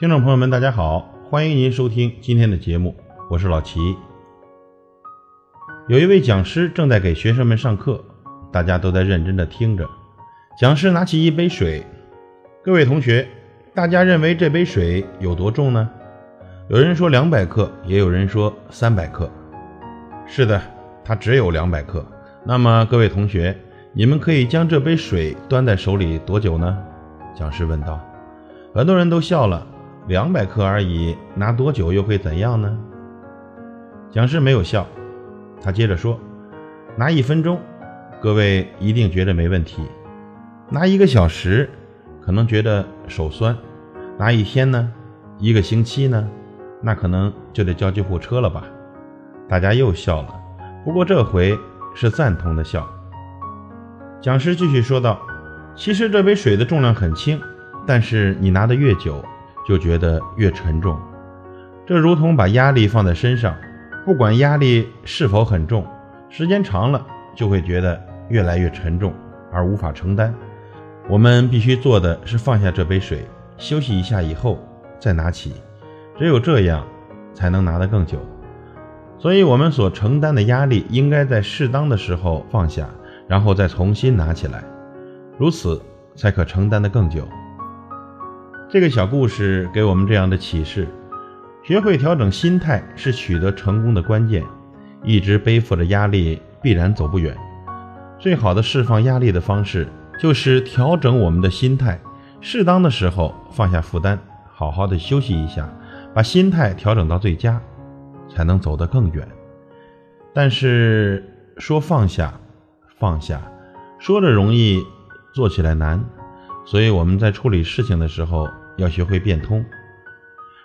听众朋友们，大家好，欢迎您收听今天的节目，我是老齐。有一位讲师正在给学生们上课，大家都在认真的听着。讲师拿起一杯水，各位同学，大家认为这杯水有多重呢？有人说两百克，也有人说三百克。是的，它只有两百克。那么各位同学，你们可以将这杯水端在手里多久呢？讲师问道。很多人都笑了。两百克而已，拿多久又会怎样呢？讲师没有笑，他接着说：“拿一分钟，各位一定觉得没问题；拿一个小时，可能觉得手酸；拿一天呢？一个星期呢？那可能就得叫救护车了吧？”大家又笑了，不过这回是赞同的笑。讲师继续说道：“其实这杯水的重量很轻，但是你拿的越久。”就觉得越沉重，这如同把压力放在身上，不管压力是否很重，时间长了就会觉得越来越沉重而无法承担。我们必须做的是放下这杯水，休息一下以后再拿起，只有这样才能拿得更久。所以，我们所承担的压力应该在适当的时候放下，然后再重新拿起来，如此才可承担得更久。这个小故事给我们这样的启示：学会调整心态是取得成功的关键。一直背负着压力，必然走不远。最好的释放压力的方式，就是调整我们的心态，适当的时候放下负担，好好的休息一下，把心态调整到最佳，才能走得更远。但是说放下，放下，说着容易，做起来难。所以我们在处理事情的时候。要学会变通。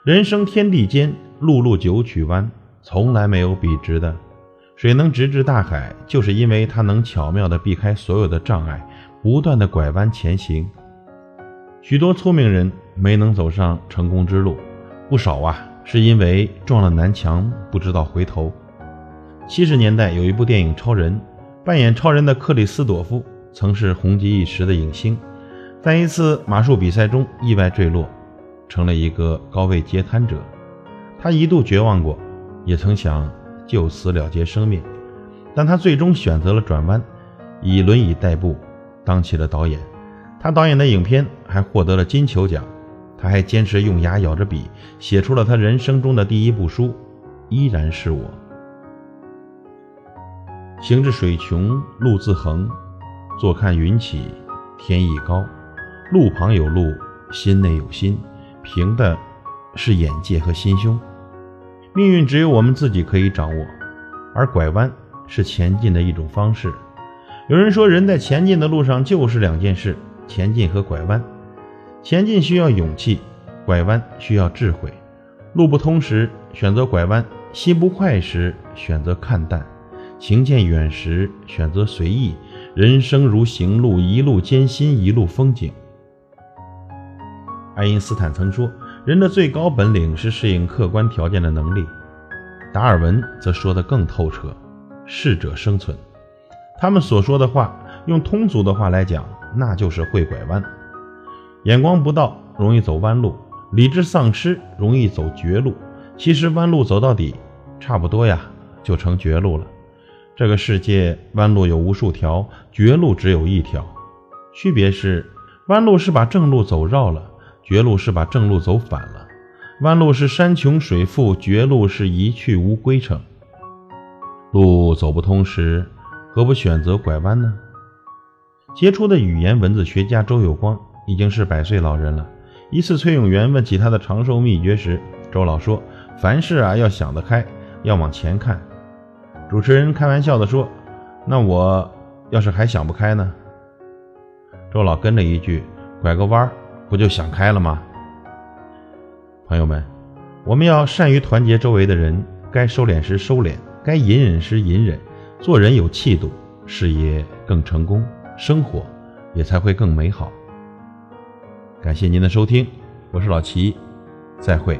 人生天地间，路路九曲弯，从来没有笔直的。水能直至大海，就是因为它能巧妙地避开所有的障碍，不断地拐弯前行。许多聪明人没能走上成功之路，不少啊，是因为撞了南墙不知道回头。七十年代有一部电影《超人》，扮演超人的克里斯朵夫曾是红极一时的影星。在一次马术比赛中意外坠落，成了一个高位截瘫者。他一度绝望过，也曾想就此了结生命，但他最终选择了转弯，以轮椅代步，当起了导演。他导演的影片还获得了金球奖。他还坚持用牙咬着笔，写出了他人生中的第一部书《依然是我》。行至水穷路自横，坐看云起天亦高。路旁有路，心内有心，凭的是眼界和心胸。命运只有我们自己可以掌握，而拐弯是前进的一种方式。有人说，人在前进的路上就是两件事：前进和拐弯。前进需要勇气，拐弯需要智慧。路不通时选择拐弯，心不快时选择看淡，情渐远时选择随意。人生如行路，一路艰辛，一路风景。爱因斯坦曾说：“人的最高本领是适应客观条件的能力。”达尔文则说得更透彻：“适者生存。”他们所说的话，用通俗的话来讲，那就是会拐弯。眼光不到，容易走弯路；理智丧失，容易走绝路。其实弯路走到底，差不多呀，就成绝路了。这个世界弯路有无数条，绝路只有一条。区别是，弯路是把正路走绕了。绝路是把正路走反了，弯路是山穷水复，绝路是一去无归程。路走不通时，何不选择拐弯呢？杰出的语言文字学家周有光已经是百岁老人了。一次，崔永元问起他的长寿秘诀时，周老说：“凡事啊，要想得开，要往前看。”主持人开玩笑地说：“那我要是还想不开呢？”周老跟着一句：“拐个弯儿。”不就想开了吗？朋友们，我们要善于团结周围的人，该收敛时收敛，该隐忍时隐忍，做人有气度，事业更成功，生活也才会更美好。感谢您的收听，我是老齐，再会。